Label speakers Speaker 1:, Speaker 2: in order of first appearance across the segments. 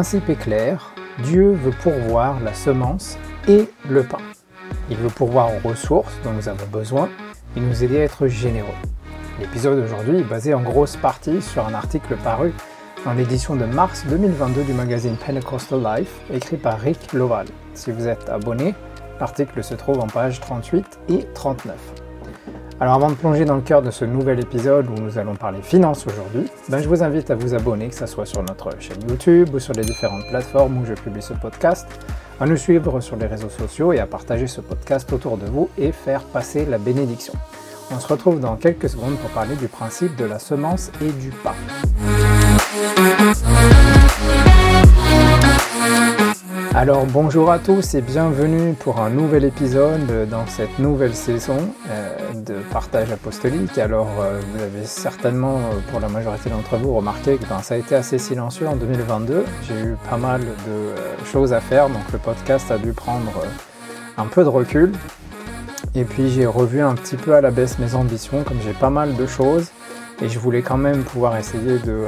Speaker 1: principe est clair, Dieu veut pourvoir la semence et le pain. Il veut pourvoir aux ressources dont nous avons besoin et nous aider à être généreux. L'épisode d'aujourd'hui est basé en grosse partie sur un article paru dans l'édition de mars 2022 du magazine Pentecostal Life, écrit par Rick Loval. Si vous êtes abonné, l'article se trouve en page 38 et 39. Alors avant de plonger dans le cœur de ce nouvel épisode où nous allons parler finances aujourd'hui, ben je vous invite à vous abonner, que ce soit sur notre chaîne YouTube ou sur les différentes plateformes où je publie ce podcast, à nous suivre sur les réseaux sociaux et à partager ce podcast autour de vous et faire passer la bénédiction. On se retrouve dans quelques secondes pour parler du principe de la semence et du pain. Alors bonjour à tous et bienvenue pour un nouvel épisode dans cette nouvelle saison euh, de partage apostolique. Alors euh, vous avez certainement euh, pour la majorité d'entre vous remarqué que ben, ça a été assez silencieux en 2022. J'ai eu pas mal de choses à faire donc le podcast a dû prendre un peu de recul. Et puis j'ai revu un petit peu à la baisse mes ambitions comme j'ai pas mal de choses et je voulais quand même pouvoir essayer de,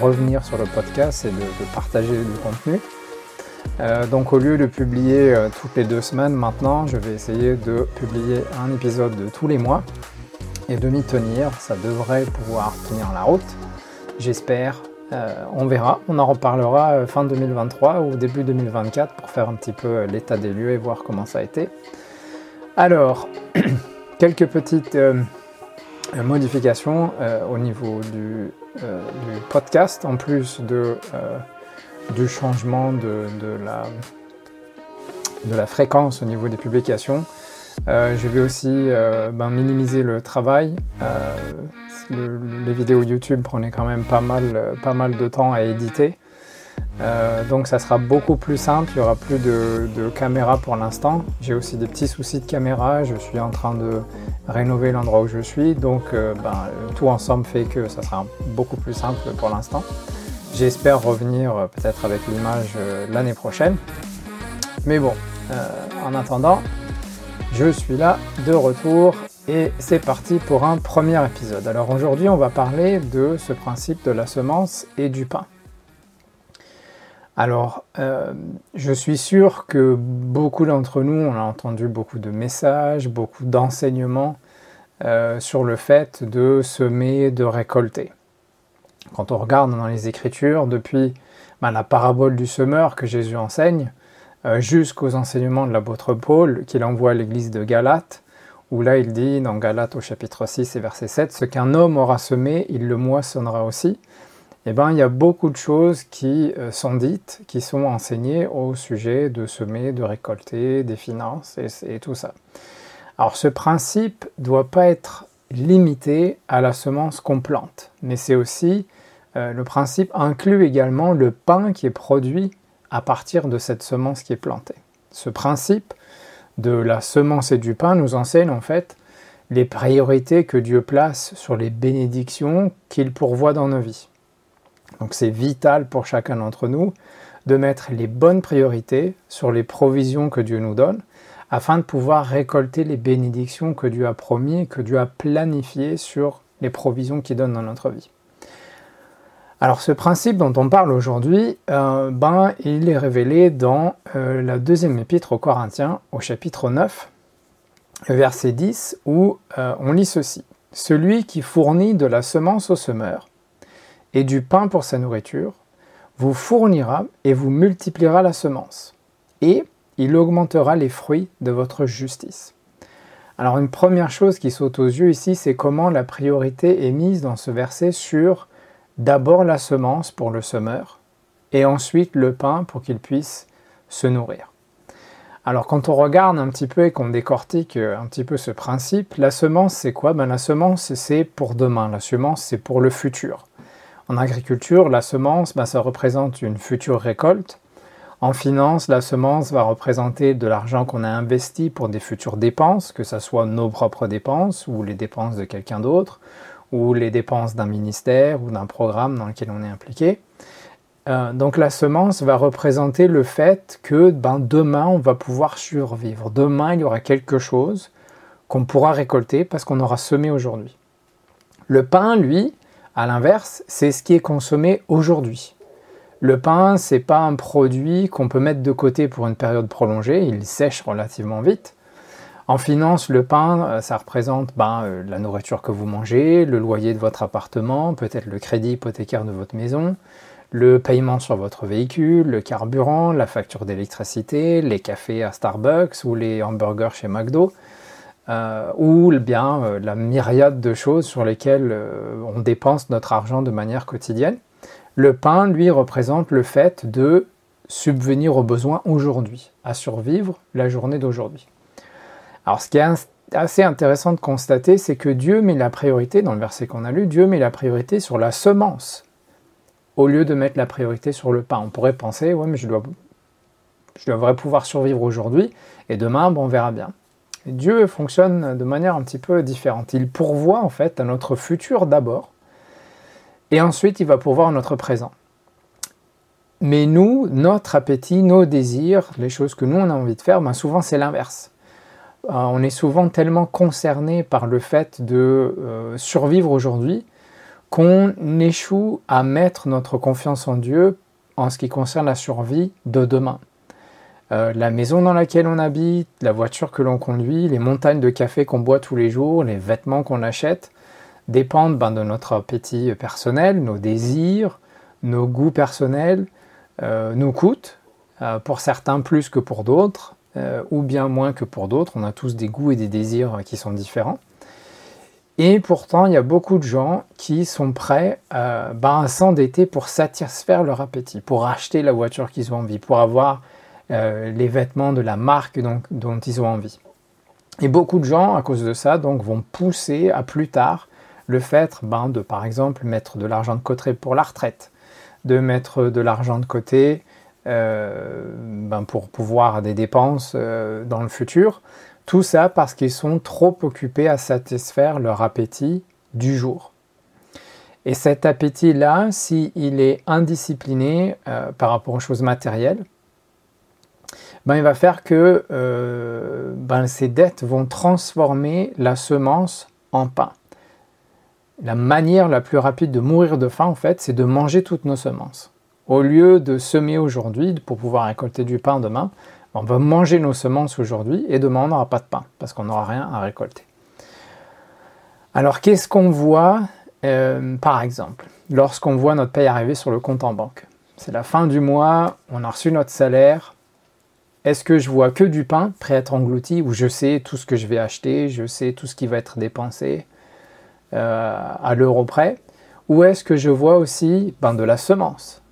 Speaker 1: revenir sur le podcast et de partager du contenu. Euh, donc au lieu de publier euh, toutes les deux semaines maintenant, je vais essayer de publier un épisode de tous les mois et de m'y tenir. Ça devrait pouvoir tenir la route. J'espère. Euh, on verra. On en reparlera fin 2023 ou début 2024 pour faire un petit peu l'état des lieux et voir comment ça a été. Alors, quelques petites modifications au niveau du, podcast en plus du changement de, la, fréquence au niveau des publications. Euh, je vais aussi euh, ben, minimiser le travail. Euh, les vidéos YouTube prenaient quand même pas mal de temps à éditer. Donc ça sera beaucoup plus simple, il n'y aura plus de, caméra pour l'instant. J'ai aussi des petits soucis de caméra, je suis en train de rénover l'endroit où je suis. Donc ben, tout ensemble fait que ça sera beaucoup plus simple pour l'instant. J'espère revenir euh, peut-être avec l'image euh, l'année prochaine. Mais bon, euh, en attendant, je suis là de retour et c'est parti pour un premier épisode. Alors aujourd'hui, on va parler de ce principe de la semence et du pain. Alors, je suis sûr que beaucoup d'entre nous, on a entendu beaucoup de messages, beaucoup d'enseignements sur le fait de semer, de récolter. Quand on regarde dans les Écritures, depuis ben, la parabole du semeur que Jésus enseigne, euh, jusqu'aux enseignements de l'apôtre Paul qu'il envoie à l'église de Galate, où là il dit dans Galate au chapitre 6 et verset 7, ce qu'un homme aura semé, il le moissonnera aussi. Eh bien, il y a beaucoup de choses qui euh, sont dites, qui sont enseignées au sujet de semer, de récolter, des finances et, et tout ça. Alors ce principe ne doit pas être limité à la semence qu'on plante, mais c'est aussi euh, le principe inclut également le pain qui est produit à partir de cette semence qui est plantée. Ce principe de la semence et du pain nous enseigne en fait les priorités que Dieu place sur les bénédictions qu'il pourvoit dans nos vies. Donc c'est vital pour chacun d'entre nous de mettre les bonnes priorités sur les provisions que Dieu nous donne afin de pouvoir récolter les bénédictions que Dieu a promis, que Dieu a planifiées sur les provisions qu'il donne dans notre vie. Alors ce principe dont on parle aujourd'hui, euh, ben, il est révélé dans euh, la deuxième épître aux Corinthiens, au chapitre 9, verset 10, où euh, on lit ceci. Celui qui fournit de la semence au semeur et du pain pour sa nourriture, vous fournira et vous multipliera la semence, et il augmentera les fruits de votre justice. Alors une première chose qui saute aux yeux ici, c'est comment la priorité est mise dans ce verset sur d'abord la semence pour le semeur et ensuite le pain pour qu'il puisse se nourrir. Alors quand on regarde un petit peu et qu'on décortique un petit peu ce principe, la semence c'est quoi? Ben, La semence c'est pour demain, la semence c'est pour le futur. En agriculture, la semence, ben, ça représente une future récolte. En finance, la semence va représenter de l'argent qu'on a investi pour des futures dépenses, que ce soit nos propres dépenses ou les dépenses de quelqu'un d'autre, ou les dépenses d'un ministère ou d'un programme dans lequel on est impliqué. Euh, donc la semence va représenter le fait que ben, demain on va pouvoir survivre. Demain il y aura quelque chose qu'on pourra récolter parce qu'on aura semé aujourd'hui. Le pain, lui, à l'inverse, c'est ce qui est consommé aujourd'hui. Le pain, c'est pas un produit qu'on peut mettre de côté pour une période prolongée, il sèche relativement vite. En finance, le pain, euh, ça représente ben, euh, la nourriture que vous mangez, le loyer de votre appartement, peut-être le crédit hypothécaire de votre maison, le paiement sur votre véhicule, le carburant, la facture d'électricité, les cafés à Starbucks ou les hamburgers chez McDo, euh, ou bien la myriade de choses sur lesquelles on dépense notre argent de manière quotidienne. Le pain, lui, représente le fait de subvenir aux besoins aujourd'hui, à survivre la journée d'aujourd'hui. Alors ce qui est assez intéressant de constater, c'est que Dieu met la priorité, dans le verset qu'on a lu, Dieu met la priorité sur la semence, au lieu de mettre la priorité sur le pain. On pourrait penser, ouais, mais je, dois, je devrais pouvoir survivre aujourd'hui, et demain, on verra bien. Dieu fonctionne de manière un petit peu différente. Il pourvoit en fait à notre futur d'abord, et ensuite, il va pourvoir notre présent. Mais nous, notre appétit, nos désirs, les choses que nous, on a envie de faire, ben souvent c'est l'inverse. Euh, on est souvent tellement concerné par le fait de euh, survivre aujourd'hui qu'on échoue à mettre notre confiance en Dieu en ce qui concerne la survie de demain. Euh, la maison dans laquelle on habite, la voiture que l'on conduit, les montagnes de café qu'on boit tous les jours, les vêtements qu'on achète, dépendent ben, de notre appétit personnel, nos désirs, nos goûts personnels, euh, nous coûtent, euh, pour certains plus que pour d'autres, euh, ou bien moins que pour d'autres. On a tous des goûts et des désirs qui sont différents. Et pourtant, il y a beaucoup de gens qui sont prêts ben, à s'endetter pour satisfaire leur appétit, pour acheter la voiture qu'ils ont envie, pour avoir les vêtements de la marque dont, ils ont envie. Et beaucoup de gens, à cause de ça, donc, vont pousser à plus tard le fait ben, de, par exemple, mettre de l'argent de côté pour la retraite, de mettre de l'argent de côté euh, ben, pour pouvoir des dépenses euh, dans le futur. Tout ça parce qu'ils sont trop occupés à satisfaire leur appétit du jour. Et cet appétit-là, s'il est indiscipliné euh, par rapport aux choses matérielles, ben, il va faire que ben, ces dettes vont transformer la semence en pain la manière la plus rapide de mourir de faim, en fait, c'est de manger toutes nos semences. Au lieu de semer aujourd'hui pour pouvoir récolter du pain demain, on va manger nos semences aujourd'hui et demain on n'aura pas de pain parce qu'on n'aura rien à récolter. Alors qu'est-ce qu'on voit euh, par exemple lorsqu'on voit notre paye arriver sur le compte en banque? C'est la fin du mois, on a reçu notre salaire. Est-ce que je vois que du pain prêt à être englouti ou je sais tout ce que je vais acheter, je sais tout ce qui va être dépensé euh, à l'euro près? Ou est-ce que je vois aussi ben, de la semence?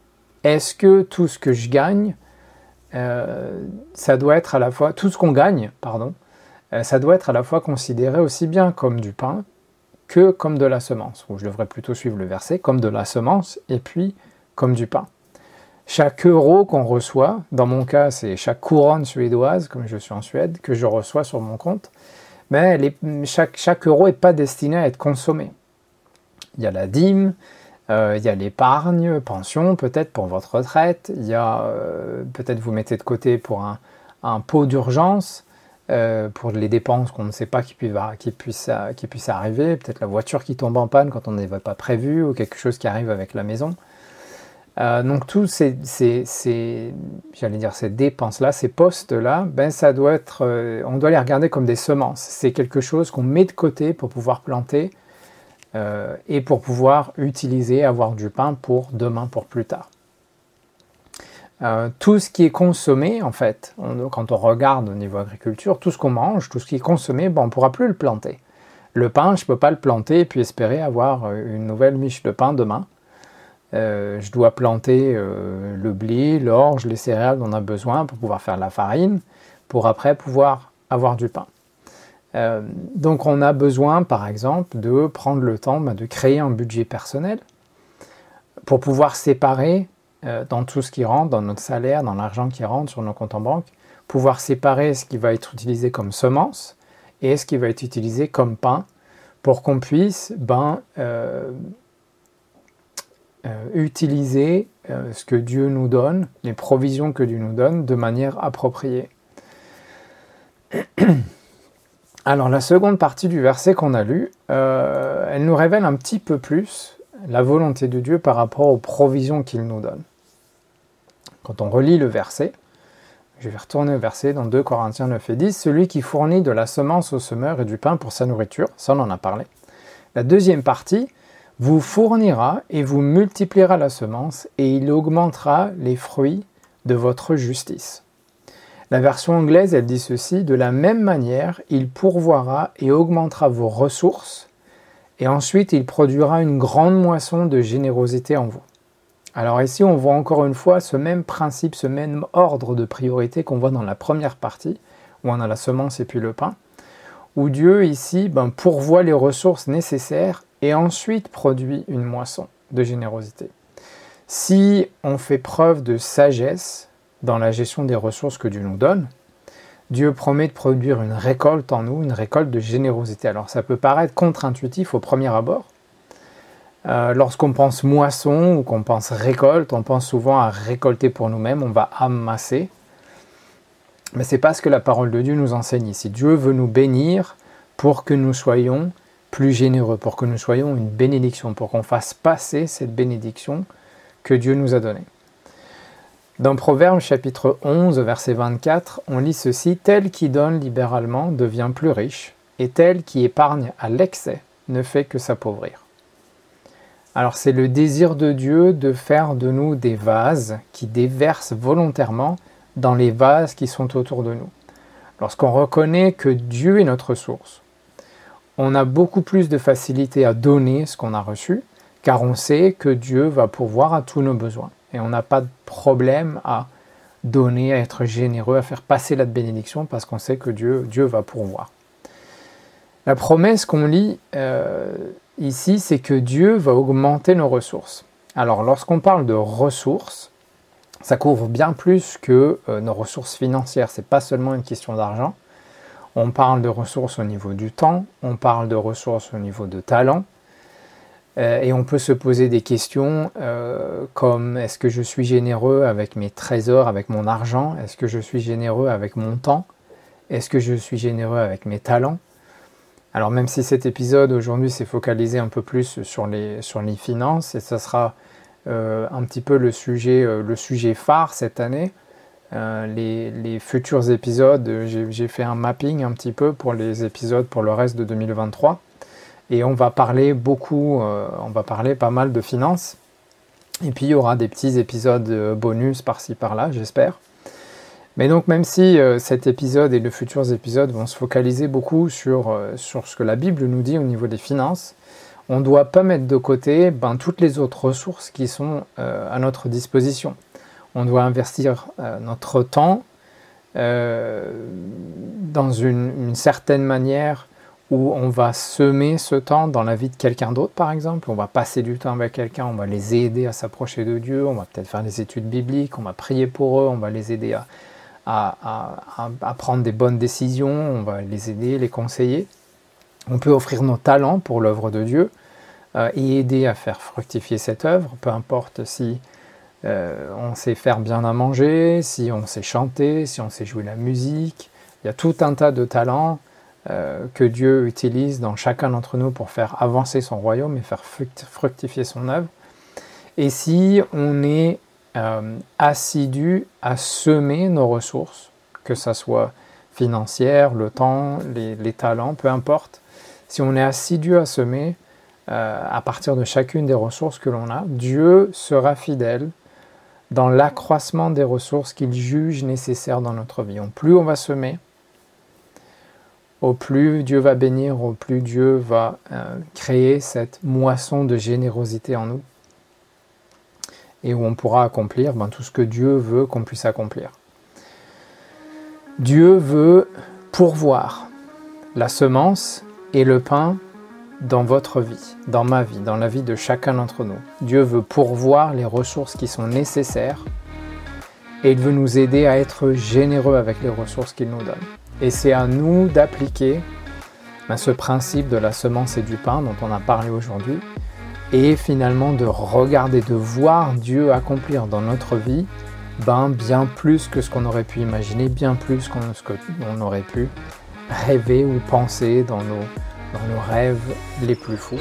Speaker 1: Est-ce que tout ce que je gagne, euh, ça doit être à la fois, tout ce qu'on gagne, pardon, euh, ça doit être à la fois considéré aussi bien comme du pain que comme de la semence, ou je devrais plutôt suivre le verset, comme de la semence et puis comme du pain. Chaque euro qu'on reçoit, dans mon cas c'est chaque couronne suédoise, comme je suis en Suède, que je reçois sur mon compte, mais chaque, euro n'est pas destiné à être consommé. Il y a la dîme, euh, il y a l'épargne, pension peut-être pour votre retraite, il y a euh, peut-être vous mettez de côté pour un, un pot d'urgence, euh, pour les dépenses qu'on ne sait pas qui, puisse, qui, puisse, arriver, peut-être la voiture qui tombe en panne quand on n'avait pas prévu, ou quelque chose qui arrive avec la maison. Euh, donc tous ces, j'allais dire ces dépenses-là, ces postes-là, ben ça doit être, euh, on doit les regarder comme des semences. C'est quelque chose qu'on met de côté pour pouvoir planter euh, et pour pouvoir utiliser, avoir du pain pour demain, pour plus tard. tout ce qui est consommé, en fait, quand on regarde au niveau agriculture, tout ce qu'on mange, tout ce qui est consommé, ben, on ne pourra plus le planter. Le pain, je ne peux pas le planter et puis espérer avoir une nouvelle miche de pain demain. Euh, je dois planter euh, le blé, l'orge, les céréales dont on a besoin pour pouvoir faire la farine, pour après pouvoir avoir du pain. Euh, donc on a besoin, par exemple, de prendre le temps bah, de créer un budget personnel pour pouvoir séparer dans tout ce qui rentre, dans notre salaire, dans l'argent qui rentre sur nos comptes en banque, pouvoir séparer ce qui va être utilisé comme semence et ce qui va être utilisé comme pain pour qu'on puisse ben, euh, euh, utiliser ce que Dieu nous donne, les provisions que Dieu nous donne de manière appropriée. Alors la seconde partie du verset qu'on a lu, elle nous révèle un petit peu plus la volonté de Dieu par rapport aux provisions qu'il nous donne. Quand on relit le verset, je vais retourner au verset dans 2 Corinthiens 9 et 10, celui qui fournit de la semence au semeur et du pain pour sa nourriture, ça on en a parlé. La deuxième partie, vous fournira et vous multipliera la semence et il augmentera les fruits de votre justice. La version anglaise, elle dit ceci, de la même manière, il pourvoira et augmentera vos ressources et ensuite il produira une grande moisson de générosité en vous. Alors ici, on voit encore une fois ce même principe, ce même ordre de priorité qu'on voit dans la première partie, où on a la semence et puis le pain, où Dieu ici ben, pourvoit les ressources nécessaires et ensuite produit une moisson de générosité. Si on fait preuve de sagesse dans la gestion des ressources que Dieu nous donne, Dieu promet de produire une récolte en nous, une récolte de générosité. Alors ça peut paraître contre-intuitif au premier abord. Euh, lorsqu'on pense moisson ou qu'on pense récolte, on pense souvent à récolter pour nous-mêmes, on va amasser. Mais ce n'est pas ce que la parole de Dieu nous enseigne ici. Dieu veut nous bénir pour que nous soyons plus généreux, pour que nous soyons une bénédiction, pour qu'on fasse passer cette bénédiction que Dieu nous a donnée. Dans Proverbe chapitre 11, verset 24, on lit ceci Tel qui donne libéralement devient plus riche, et tel qui épargne à l'excès ne fait que s'appauvrir. Alors c'est le désir de Dieu de faire de nous des vases qui déversent volontairement dans les vases qui sont autour de nous. Lorsqu'on reconnaît que Dieu est notre source, on a beaucoup plus de facilité à donner ce qu'on a reçu, car on sait que Dieu va pourvoir à tous nos besoins. Et on n'a pas de problème à donner, à être généreux, à faire passer la bénédiction parce qu'on sait que Dieu, va pourvoir. La promesse qu'on lit euh, ici, c'est que Dieu va augmenter nos ressources. Alors lorsqu'on parle de ressources, ça couvre bien plus que euh, nos ressources financières. C'est pas seulement une question d'argent. On parle de ressources au niveau du temps, on parle de ressources au niveau de talent, euh, et on peut se poser des questions euh, comme est-ce que je suis généreux avec mes trésors, avec mon argent? Est-ce que je suis généreux avec mon temps? Est-ce que je suis généreux avec mes talents? Alors même si cet épisode aujourd'hui s'est focalisé un peu plus sur les, sur les finances, et ça sera euh, un petit peu le sujet, le sujet phare cette année, les, les, futurs épisodes, j'ai fait un mapping un petit peu pour les épisodes pour le reste de 2023 et on va parler beaucoup, euh, on va parler pas mal de finances. Et puis il y aura des petits épisodes euh, bonus par-ci par-là, j'espère. Mais donc même si euh, cet épisode et de futurs épisodes vont se focaliser beaucoup sur, sur ce que la Bible nous dit au niveau des finances, on ne doit pas mettre de côté ben, toutes les autres ressources qui sont à notre disposition. On doit investir notre temps dans une, certaine manière où on va semer ce temps dans la vie de quelqu'un d'autre, par exemple. On va passer du temps avec quelqu'un, on va les aider à s'approcher de Dieu, on va peut-être faire des études bibliques, on va prier pour eux, on va les aider à, prendre des bonnes décisions, on va les aider, les conseiller. On peut offrir nos talents pour l'œuvre de Dieu euh, et aider à faire fructifier cette œuvre, peu importe si euh, on sait faire bien à manger, si on sait chanter, si on sait jouer la musique. Il y a tout un tas de talents euh, que Dieu utilise dans chacun d'entre nous pour faire avancer son royaume et faire fructifier son œuvre. Et si on est euh, assidu à semer nos ressources, que ce soit financière, le temps, les, talents, peu importe, si on est assidu à semer à partir de chacune des ressources que l'on a, Dieu sera fidèle dans l'accroissement des ressources qu'il juge nécessaires dans notre vie. plus on va semer, au plus Dieu va bénir, au plus Dieu va euh, créer cette moisson de générosité en nous et où on pourra accomplir ben, tout ce que Dieu veut qu'on puisse accomplir. Dieu veut pourvoir la semence et le pain dans votre vie, dans ma vie, dans la vie de chacun d'entre nous. Dieu veut pourvoir les ressources qui sont nécessaires et il veut nous aider à être généreux avec les ressources qu'il nous donne. Et c'est à nous d'appliquer ben, ce principe de la semence et du pain dont on a parlé aujourd'hui et finalement de regarder, de voir Dieu accomplir dans notre vie ben, bien plus que ce qu'on aurait pu imaginer, bien plus que ce qu'on aurait pu rêver ou penser dans nos, dans nos rêves les plus fous.